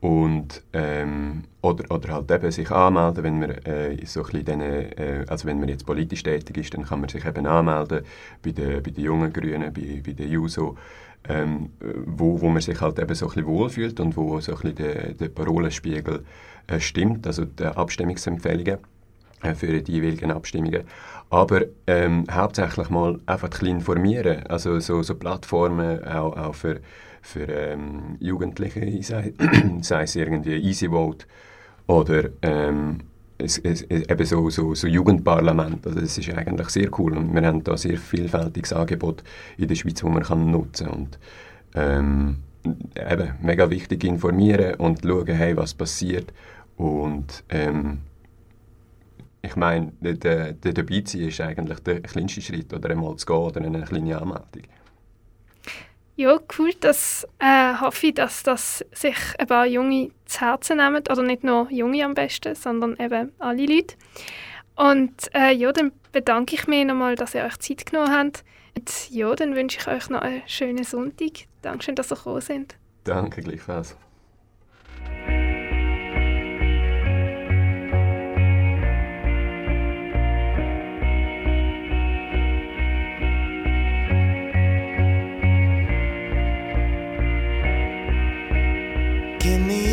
Und ähm, oder, oder halt eben sich anmelden, wenn man äh, so ein bisschen äh, also wenn man jetzt politisch tätig ist, dann kann man sich eben anmelden bei den, bei den jungen Grünen, bei, bei den JUSO, ähm, wo, wo man sich halt eben so ein bisschen wohlfühlt und wo so ein bisschen der, der Parolenspiegel äh, stimmt, also die Abstimmungsempfehlungen für die jeweiligen Abstimmungen. Aber ähm, hauptsächlich mal einfach ein informieren, also so, so Plattformen auch, auch für, für ähm, Jugendliche, sei, sei es irgendwie Easy Vote oder ähm, es, es, eben so, so, so Jugendparlament. Also das ist eigentlich sehr cool und wir haben da sehr vielfältiges Angebot in der Schweiz, das man kann nutzen kann. Ähm, eben mega wichtig informieren und schauen, hey, was passiert und ähm, ich meine, der, der, dabei ist eigentlich der kleinste Schritt oder einmal zu gehen oder eine kleine Anmeldung. Ja, cool. Das äh, hoffe ich, dass das sich ein paar Junge zu Herzen nehmen. Oder nicht nur Junge am besten, sondern eben alle Leute. Und äh, ja, dann bedanke ich mich nochmal, dass ihr euch Zeit genommen habt. Und ja, dann wünsche ich euch noch einen schönen Sonntag. Dankeschön, dass ihr gekommen sind. Danke gleichfalls.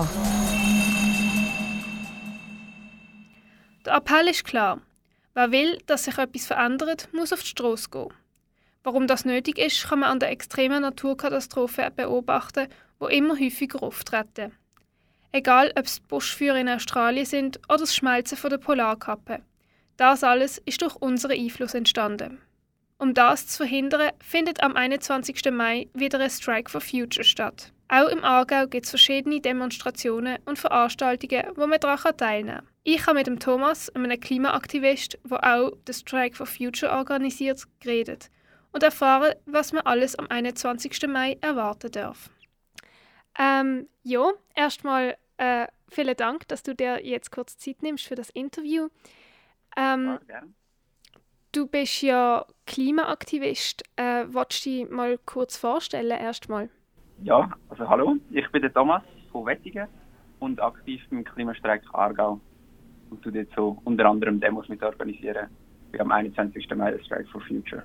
Kanal K. Der Appell ist klar. Wer will, dass sich etwas verändert, muss auf die Straße gehen. Warum das nötig ist, kann man an der extremen Naturkatastrophen beobachten, wo immer häufiger auftreten. Egal, ob es die Buschfeuer in Australien sind oder das Schmelzen der Polarkappe. Das alles ist durch unseren Einfluss entstanden. Um das zu verhindern, findet am 21. Mai wieder ein Strike for Future statt. Auch im Aargau gibt es verschiedene Demonstrationen und Veranstaltungen, wo man daran teilnehmen kann. Ich habe mit dem Thomas, einem Klimaaktivist, der auch den Strike for Future organisiert, geredet und erfahren, was man alles am 21. Mai erwarten darf. Ähm, ja, erstmal äh, vielen Dank, dass du dir jetzt kurz Zeit nimmst für das Interview. Ähm, du bist ja Klimaaktivist. Äh, willst du dich mal kurz vorstellen erstmal? Ja, also hallo, ich bin der Thomas von Wettigen und aktiv beim Klimastreik Aargau und tue dort so unter anderem Demos mit organisieren, wie am 21. Mai der Strike for Future.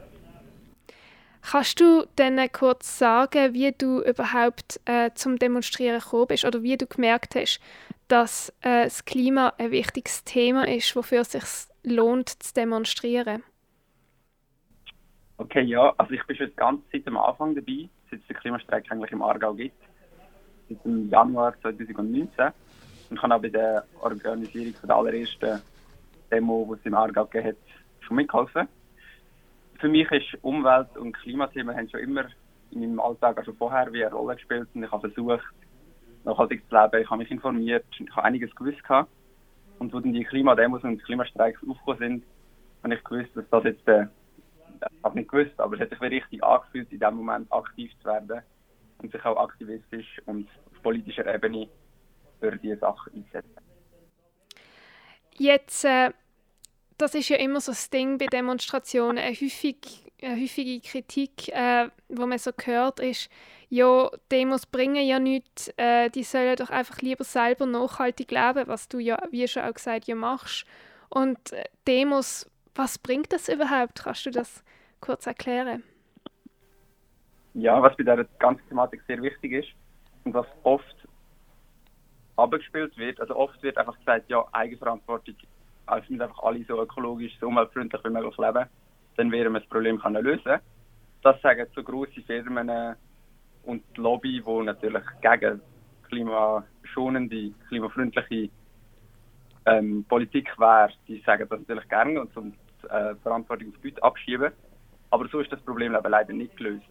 Kannst du denn kurz sagen, wie du überhaupt äh, zum Demonstrieren gekommen bist oder wie du gemerkt hast, dass äh, das Klima ein wichtiges Thema ist, wofür es sich lohnt zu demonstrieren? Okay, ja, also ich bin schon die ganze Zeit am Anfang dabei. seit es den Klimastreik eigentlich im Aargau gibt. Seit dem Januar 2019. Und ich habe auch bei der Organisierung der allerersten Demo, die es im Aargau gegeben hat, schon mitgeholfen. Für mich ist Umwelt- und Klimathemen haben schon immer in meinem Alltag, also vorher, wie eine Rolle gespielt. Und ich habe versucht, nachhaltig zu leben. Ich habe mich informiert, ich habe einiges gewusst. Gehabt. Und wo dann die Klimademos und Klimastreiks aufgekommen sind, habe ich gewusst, dass das jetzt, äh, ich habe nicht gewusst, aber es hat sich richtig angefühlt, in dem Moment aktiv zu werden und sich auch aktivistisch und auf politischer Ebene für diese Sachen einzusetzen. Jetzt, äh, das ist ja immer so das Ding bei Demonstrationen, eine, häufig, eine häufige Kritik, äh, wo man so hört, ist, ja, Demos bringen ja nichts, äh, die sollen doch einfach lieber selber nachhaltig leben, was du ja, wie schon auch gesagt, ja machst. Und äh, Demos, was bringt das überhaupt? Kannst du das kurz erklären? Ja, was bei dieser ganzen Thematik sehr wichtig ist und was oft abgespielt wird, also oft wird einfach gesagt, ja, Eigenverantwortung, also wir einfach alle so ökologisch, so umweltfreundlich wie möglich leben, dann werden wir das Problem können lösen. Das sagen so große Firmen äh, und Lobby, die natürlich gegen klimaschonende, klimafreundliche ähm, Politik wäre, die sagen das natürlich gerne und zum äh, Verantwortung auf die Leute abschieben. Aber so ist das Problem leider nicht gelöst.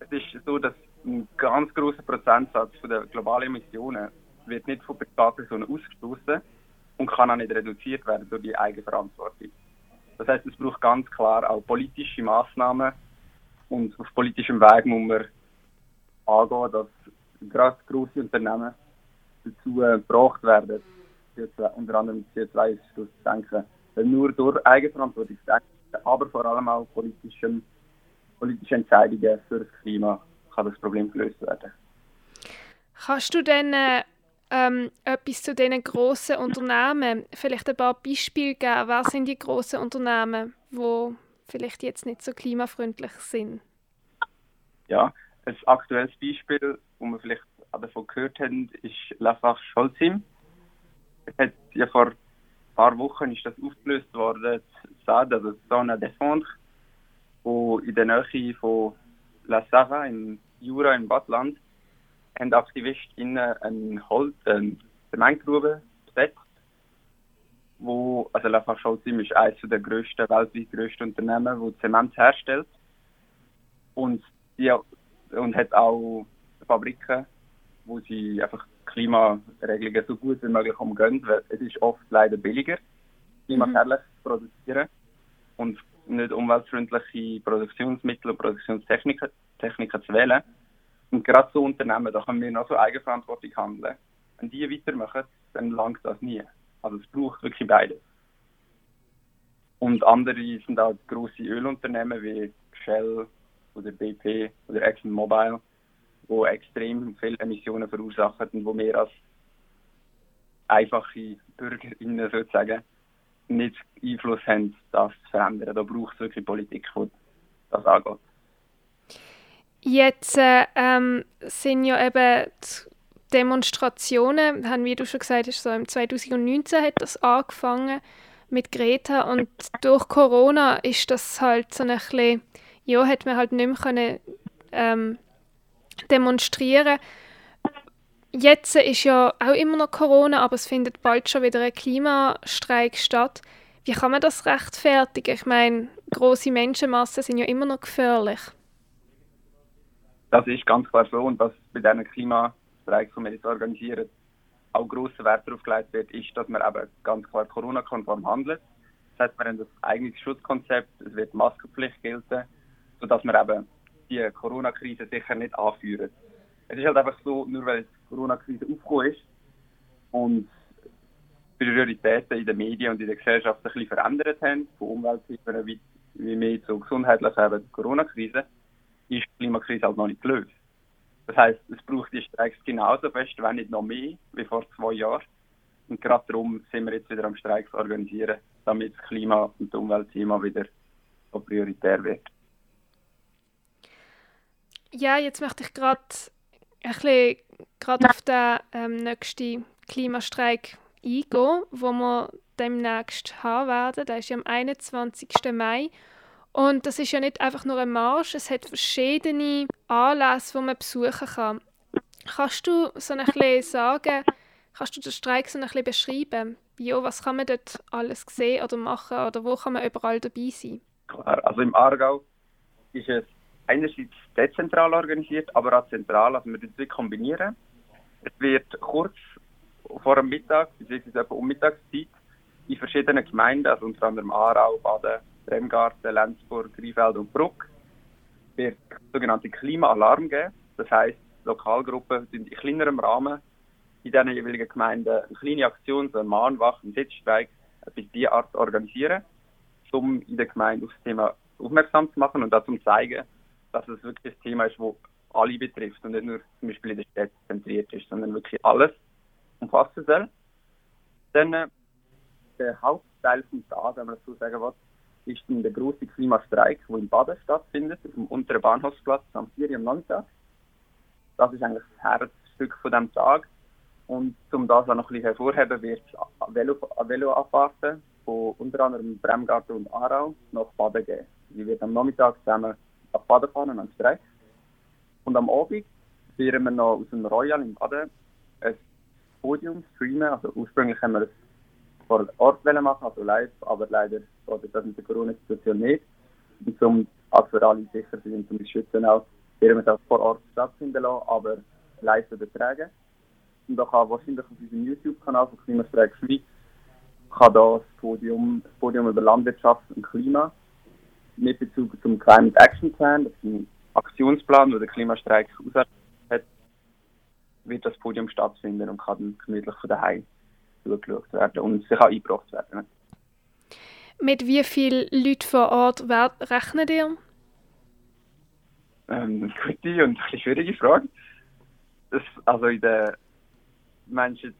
Es ist so, dass ein ganz großer Prozentsatz der globalen Emissionen wird nicht von Privatpersonen ausgestoßen und kann auch nicht reduziert werden durch die Eigenverantwortung. Das heißt, es braucht ganz klar auch politische Maßnahmen und auf politischem Weg muss man angehen, dass gerade große Unternehmen dazu äh, gebracht werden, CO2, unter anderem CO2-Ausstoß zu senken. Nur durch Eigenverantwortung aber vor allem auch politischem, politische Entscheidungen für das Klima kann das Problem gelöst werden. Kannst du denn äh, ähm, etwas zu diesen grossen Unternehmen, vielleicht ein paar Beispiele geben? Wer sind die grossen Unternehmen, die vielleicht jetzt nicht so klimafreundlich sind? Ja, ein aktuelles Beispiel, wo wir vielleicht auch davon gehört haben, ist Lafach Scholzim. Es hat ja vor paar Wochen ist das aufgelöst worden, SAD, also Zone Défendre, wo in der Nähe von La Sarre im Jura im Badland haben AktivistInnen eine Holz, eine Zementgrube besetzt, wo, also Lafach Scholzim ist eines der grössten, weltweit grössten Unternehmen, wo Zement herstellt. Und die und hat auch Fabriken, wo sie einfach Klimaregelungen so gut wie möglich umgehen, weil es ist oft leider billiger, klimaschädlich zu produzieren und nicht umweltfreundliche Produktionsmittel und Produktionstechniken Techniken zu wählen. Und gerade so Unternehmen, da können wir noch so eigenverantwortlich handeln. Wenn die weitermachen, dann langt das nie. Also es braucht wirklich beides. Und andere sind auch große Ölunternehmen wie Shell oder BP oder ExxonMobil, wo extrem viele Emissionen verursachen und wo wir als einfache BürgerInnen sozusagen nicht Einfluss haben, das zu verändern. Da braucht es wirklich Politik, die das angeht. Jetzt äh, ähm, sind ja eben die Demonstrationen, haben, wie du schon gesagt hast, so im 2019 hat das angefangen mit Greta und durch Corona ist das halt so ein bisschen, ja, hat man halt nicht mehr können, ähm, demonstrieren. Jetzt ist ja auch immer noch Corona, aber es findet bald schon wieder ein Klimastreik statt. Wie kann man das rechtfertigen? Ich meine, große Menschenmassen sind ja immer noch gefährlich. Das ist ganz klar so und was bei diesen Klimastreiks, die wir jetzt organisieren, auch grosser Wert darauf gelegt wird, ist, dass man eben ganz klar Corona-konform handelt. Das heißt, wir haben das eigenes Schutzkonzept, es wird Maskenpflicht gelten, sodass wir eben die Corona-Krise sicher nicht anführen. Es ist halt einfach so, nur weil die Corona-Krise aufgekommen ist und Prioritäten in den Medien und in der Gesellschaft ein bisschen verändert haben, von Umweltthemen wie, wie mehr zu gesundheitlich eben die Corona-Krise, ist die Klimakrise halt noch nicht gelöst. Das heißt, es braucht die Streiks genauso fest, wenn nicht noch mehr, wie vor zwei Jahren. Und gerade darum sind wir jetzt wieder am Streiks organisieren, damit das Klima- und Umweltthema wieder so prioritär wird. Ja, jetzt möchte ich gerade ein bisschen gerade auf den ähm, nächsten Klimastreik eingehen, wo wir demnächst haben werden. Der ist ja am 21. Mai. Und das ist ja nicht einfach nur ein Marsch, es hat verschiedene Anlässe, die man besuchen kann. Kannst du so ein bisschen sagen, kannst du den Streik so ein bisschen beschreiben? Ja, was kann man dort alles sehen oder machen oder wo kann man überall dabei sein? Klar, also im Aargau ist es einerseits dezentral organisiert, aber auch zentral, also wir tun es kombinieren. Es wird kurz vor dem Mittag, beziehungsweise um Mittagszeit, in verschiedenen Gemeinden, also unter anderem Aarau, Baden, Bremgarten, Lenzburg, Rheinfeld und Bruck, wird sogenannte Klimaalarm geben. Das heisst, Lokalgruppen sind in kleinerem Rahmen in diesen jeweiligen Gemeinden eine kleine Aktion, so eine Mahnwache, einen Sitzstreik, etwas dieser Art organisieren, um in der Gemeinde auf das Thema aufmerksam zu machen und auch zum zeigen, dass es wirklich ein Thema ist, das alle betrifft und nicht nur zum Beispiel in der Stadt zentriert ist, sondern wirklich alles umfassen soll. Dann äh, der Hauptteil des Tages, wenn man das so sagen will, ist der große Klimastreik, der in Baden stattfindet, auf dem unteren Bahnhofsplatz am 4. Uhr am Nachmittag. Das ist eigentlich das Herzstück von diesem Tag. Und um das auch noch ein bisschen hervorheben, wird es Velo, Veloabfahrten von unter anderem Bremgarten und Aarau nach Baden geben. Die wird am Nachmittag zusammen nach Baden fahren, an den Streik. Und am Abend werden wir noch aus dem Royal in Baden ein Podium streamen. Also ursprünglich haben wir es vor Ort machen, also live, aber leider geht das mit der Corona-Situation nicht. Und zum, also für alle sicher sind, zum Schützen auch, werden wir das vor Ort stattfinden lassen, aber live übertragen. Und da kann wahrscheinlich auf unserem YouTube-Kanal von Klimastreik Schweiz kann da das Podium, das Podium über Landwirtschaft und Klima mit Bezug zum Climate Action Plan, das ist ein Aktionsplan, den der Klimastreik ausarbeitet hat, wird das Podium stattfinden und kann dann gemütlich von daheim zugeschaut werden und sich auch eingebracht werden. Mit wie vielen Leuten vor Ort rechnet ihr? Ähm, gute und ein schwierige Frage. Das, also in der, jetzt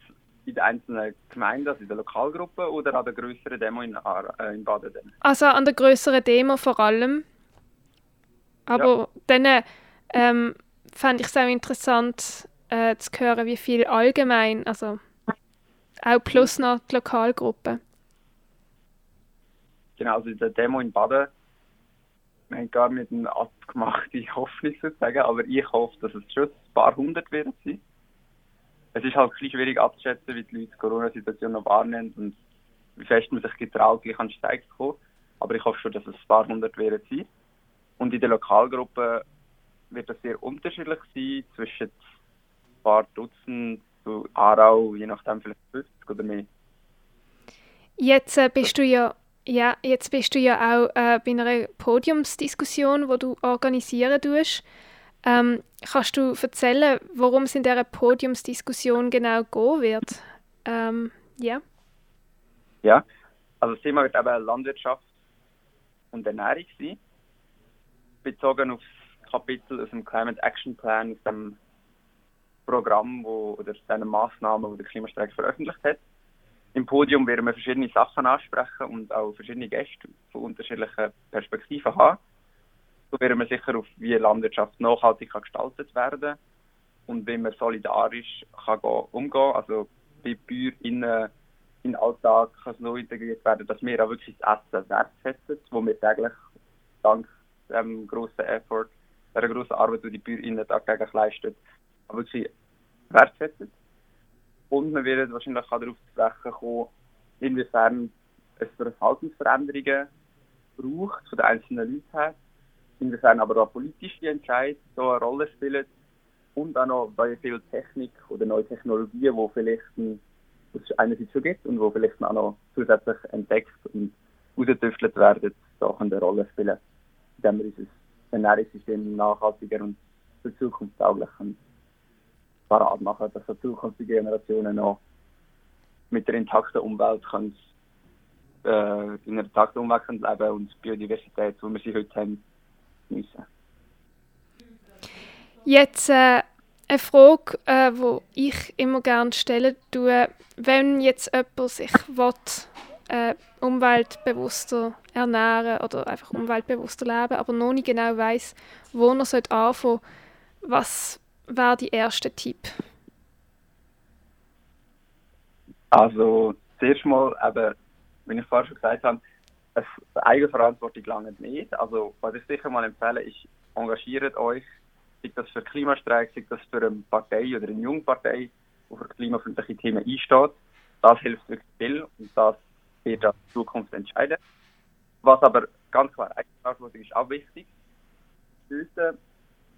in den einzelnen Gemeinden, also in der Lokalgruppe oder an der größeren Demo in, äh, in Baden? dann? Also an der größeren Demo vor allem. Aber dann ähm, fände ich es auch interessant äh, zu hören, wie viel allgemein, also auch plus noch die Lokalgruppe. Genau, also in der Demo in Baden, wir haben gar nicht eine abgemachte Hoffnung sozusagen, aber ich hoffe, dass es schon ein paar hundert werden sein. Es ist halt ein schwierig abzuschätzen, wie die Leute die Corona-Situation noch wahrnehmen und wie fest man sich getraut, gleich an den Steig zu kommen. Aber ich hoffe schon, dass es ein paar hundert werden sein. Und in der Lokalgruppe wird das sehr unterschiedlich sein, zwischen ein paar Dutzend zu Aarau, je nachdem vielleicht 50 oder mehr. Jetzt äh, bist du ja, ja, jetzt bist du ja auch äh, bei einer Podiumsdiskussion, wo du organisieren tust. Ähm, kannst du erzählen, worum es in dieser Podiumsdiskussion genau gehen wird? Ähm, ja. Ja, also das Thema wird eben Landwirtschaft und Ernährung sein, bezogen auf das Kapitel aus dem Climate Action Plan, aus dem Programm wo, oder diesen Massnahmen, die der Klimastreik veröffentlicht hat. Im Podium werden wir verschiedene Sachen ansprechen und auch verschiedene Gäste von unterschiedlichen Perspektiven haben. Werden wir sicher auf, wie Landwirtschaft nachhaltig kann gestaltet werden und wie man solidarisch kann gehen, umgehen Also bei BäuerInnen in den Alltag kann so integriert werden, dass wir auch wirklich das Essen wertschätzen, wo wir täglich dank dem grossen Effort, der grossen Arbeit, die die BäuerInnen tagtäglich leisten, auch wirklich wertschätzen. Und wir werden wahrscheinlich auch darauf sprechen kommen, inwiefern es Verhaltensveränderungen braucht von den einzelnen Leuten her, inwiefern aber auch politische Entscheidungen so eine Rolle spielen. Und auch noch bei viel Technik oder neue Technologien, die vielleicht es einerseits schon gibt und wo vielleicht auch noch zusätzlich entdeckt und ausgetüftelt werden, da eine Rolle spielen, indem wir unser Ernährungssystem nachhaltiger und für zukunftstauglich parat machen, dass die zukünftige Generationen noch mit der intakten Umwelt können, äh, in einer intakten Umwelt können leben und die Biodiversität, wie wir sie heute haben, geniessen. Jetzt äh, eine Frage, äh, die ich immer gerne stellen tue, wenn jetzt jemand sich will, äh, umweltbewusster ernähren oder einfach umweltbewusster leben, aber noch nicht genau weiß, wo er sollte anfangen was wäre die erste Tipp? Also zuerst mal, eben, wie ich vorher schon gesagt habe, Eigenverantwortung lange nicht. Also was ich sicher mal empfehle, ist, engagiert euch, sei das für Klimastreik, sei das für eine Partei oder eine junge Partei, die für klimafreundliche Themen einsteht. Das hilft wirklich viel und das wird auch die Zukunft entscheiden. Was aber ganz klar Eigenverantwortung ist auch wichtig. Lösen,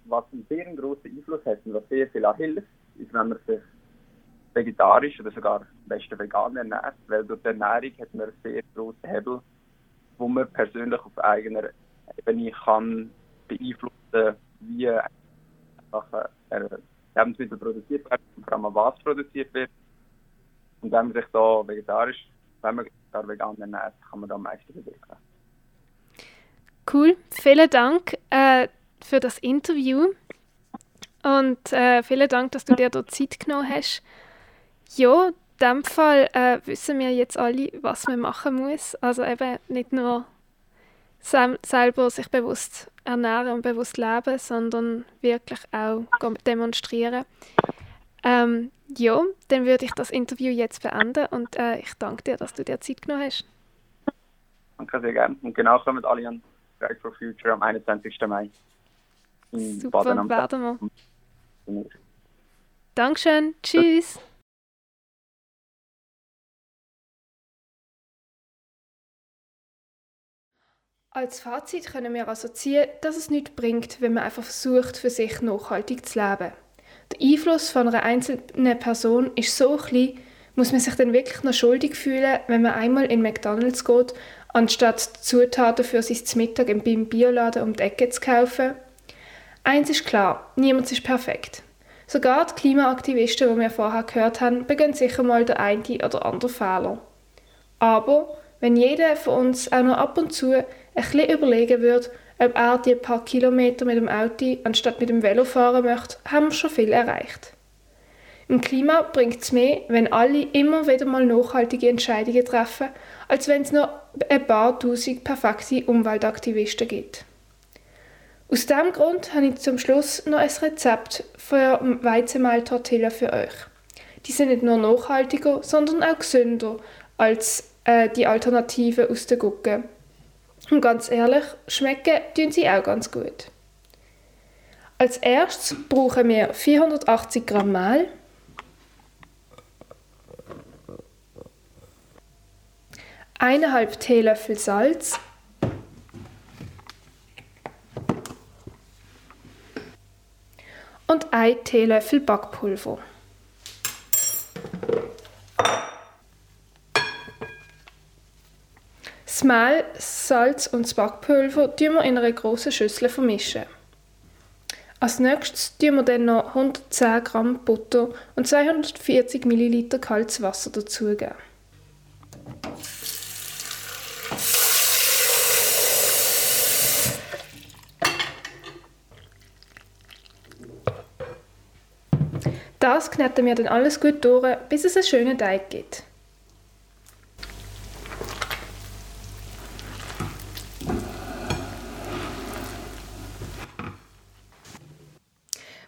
was einen sehr großen Einfluss hat und was sehr viel auch hilft, ist, wenn man sich vegetarisch oder sogar am besten vegan ernährt, weil durch die Ernährung hat man einen sehr grossen Hebel, wo man persönlich auf eigener Ebene kann beeinflussen, wie Sachen äh, Lebensmittel produziert werden vor allem was produziert wird. Und wenn man sich da vegetarisch, wenn man sogar vegan ernährt, kann man da am meisten bewirken. Cool, vielen Dank äh, für das Interview und äh, vielen Dank, dass du dir da Zeit genommen hast. Ja, dem Fall äh, wissen wir jetzt alle, was man machen muss. Also eben nicht nur sel selber sich bewusst ernähren und bewusst leben, sondern wirklich auch demonstrieren. Ähm, ja, dann würde ich das Interview jetzt beenden und äh, ich danke dir, dass du dir Zeit genommen hast. Danke sehr gerne. Und genau kommen alle an Strike for Future am 21. Mai. In Super, Baden am werden wir. Dankeschön, tschüss. Als Fazit können wir also ziehen, dass es nichts bringt, wenn man einfach versucht, für sich nachhaltig zu leben. Der Einfluss von einer einzelnen Person ist so klein, muss man sich dann wirklich noch schuldig fühlen, wenn man einmal in McDonalds geht, anstatt Zutaten für sein Mittag im beim Bioladen um die Ecke zu kaufen? Eins ist klar, niemand ist perfekt. Sogar die Klimaaktivisten, die wir vorher gehört haben, begehen sicher mal der eine oder andere Fehler. Aber wenn jeder von uns auch noch ab und zu bisschen überlegen würde, ob er die paar Kilometer mit dem Auto anstatt mit dem Velo fahren möchte, haben wir schon viel erreicht. Im Klima bringt es mehr, wenn alle immer wieder mal nachhaltige Entscheidungen treffen, als wenn es noch ein paar tausend perfekte Umweltaktivisten gibt. Aus diesem Grund habe ich zum Schluss noch ein Rezept für Weizenmehl-Tortilla für euch. Die sind nicht nur nachhaltiger, sondern auch gesünder als äh, die Alternative aus der Gucke. Und ganz ehrlich, schmecken tun sie auch ganz gut. Als erstes brauchen wir 480 Gramm Mehl, eineinhalb Teelöffel Salz, und ein Teelöffel Backpulver. Das Mehl, Salz und das Backpulver tun wir in einer großen Schüssel vermischen. Als nächstes tun wir dann noch 110 Gramm Butter und 240 Milliliter kaltes Wasser dazugeben. Das kneten wir dann alles gut durch, bis es einen schönen Teig gibt.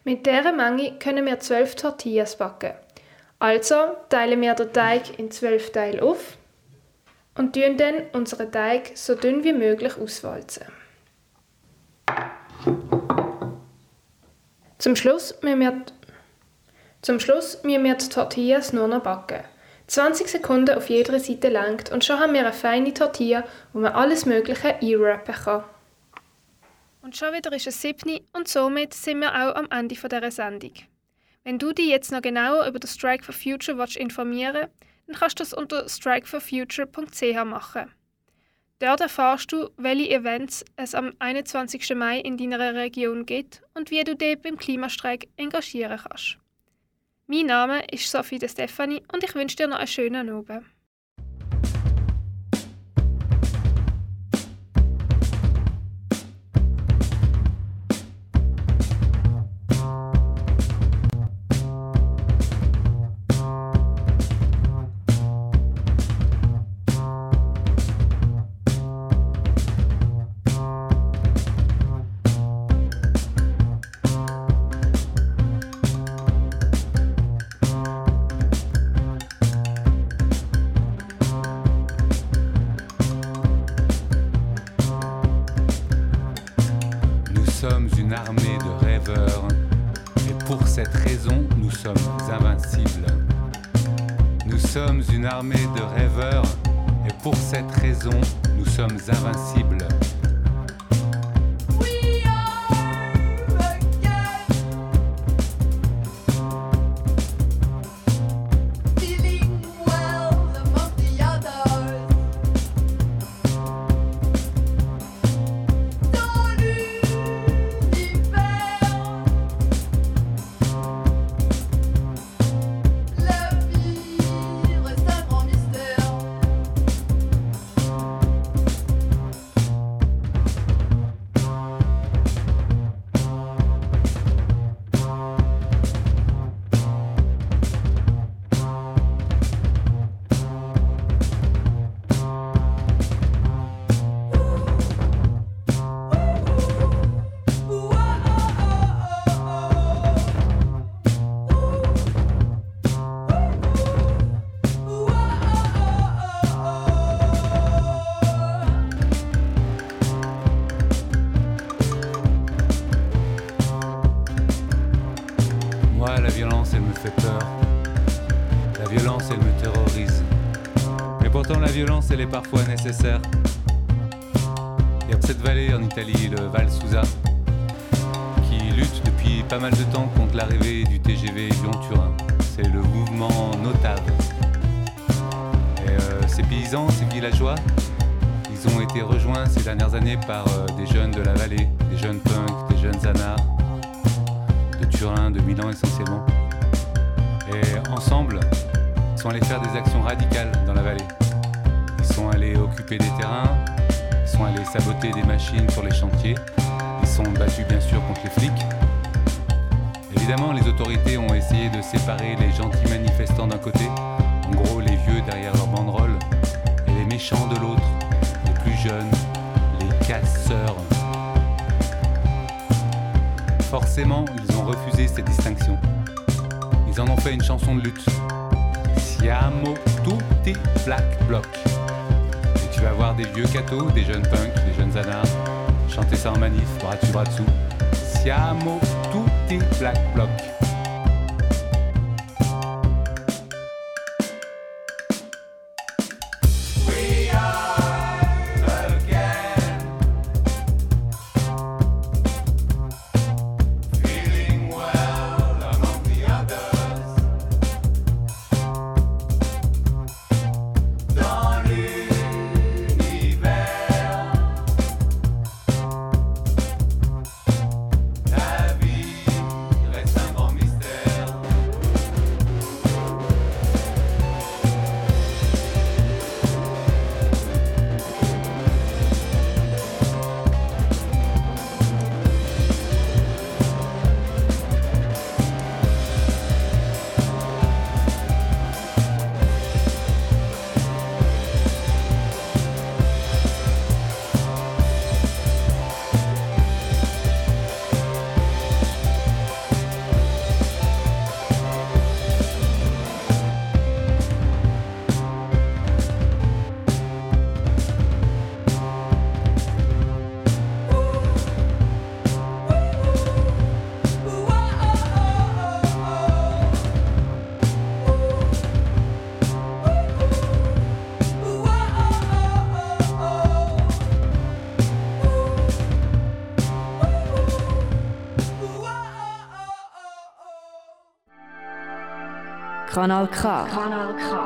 Mit dieser Menge können wir 12 Tortillas backen. Also teilen wir den Teig in 12 Teile auf und tun dann unseren Teig so dünn wie möglich auswalzen. Zum Schluss müssen wir zum Schluss müssen wir die Tortillas nur noch backen. 20 Sekunden auf jeder Seite langt und schon haben wir eine feine Tortilla, wo man alles Mögliche einwrappen kann. Und schon wieder ist es 7 und somit sind wir auch am Ende dieser Sendung. Wenn du dich jetzt noch genauer über den Strike for Future willst informieren dann kannst du das unter strikeforfuture.ch machen. Dort erfährst du, welche Events es am 21. Mai in deiner Region gibt und wie du dich beim Klimastreik engagieren kannst. Mein Name ist Sophie De Stefani und ich wünsche dir noch einen schönen Abend. nécessaire. Forcément, ils ont refusé cette distinction. Ils en ont fait une chanson de lutte. Siamo tutti black bloc. Et tu vas voir des vieux cathos, des jeunes punks, des jeunes anards chanter ça en manif, bras dessus, bras dessous. Siamo tutti black bloc. Kanal K. Kanal K.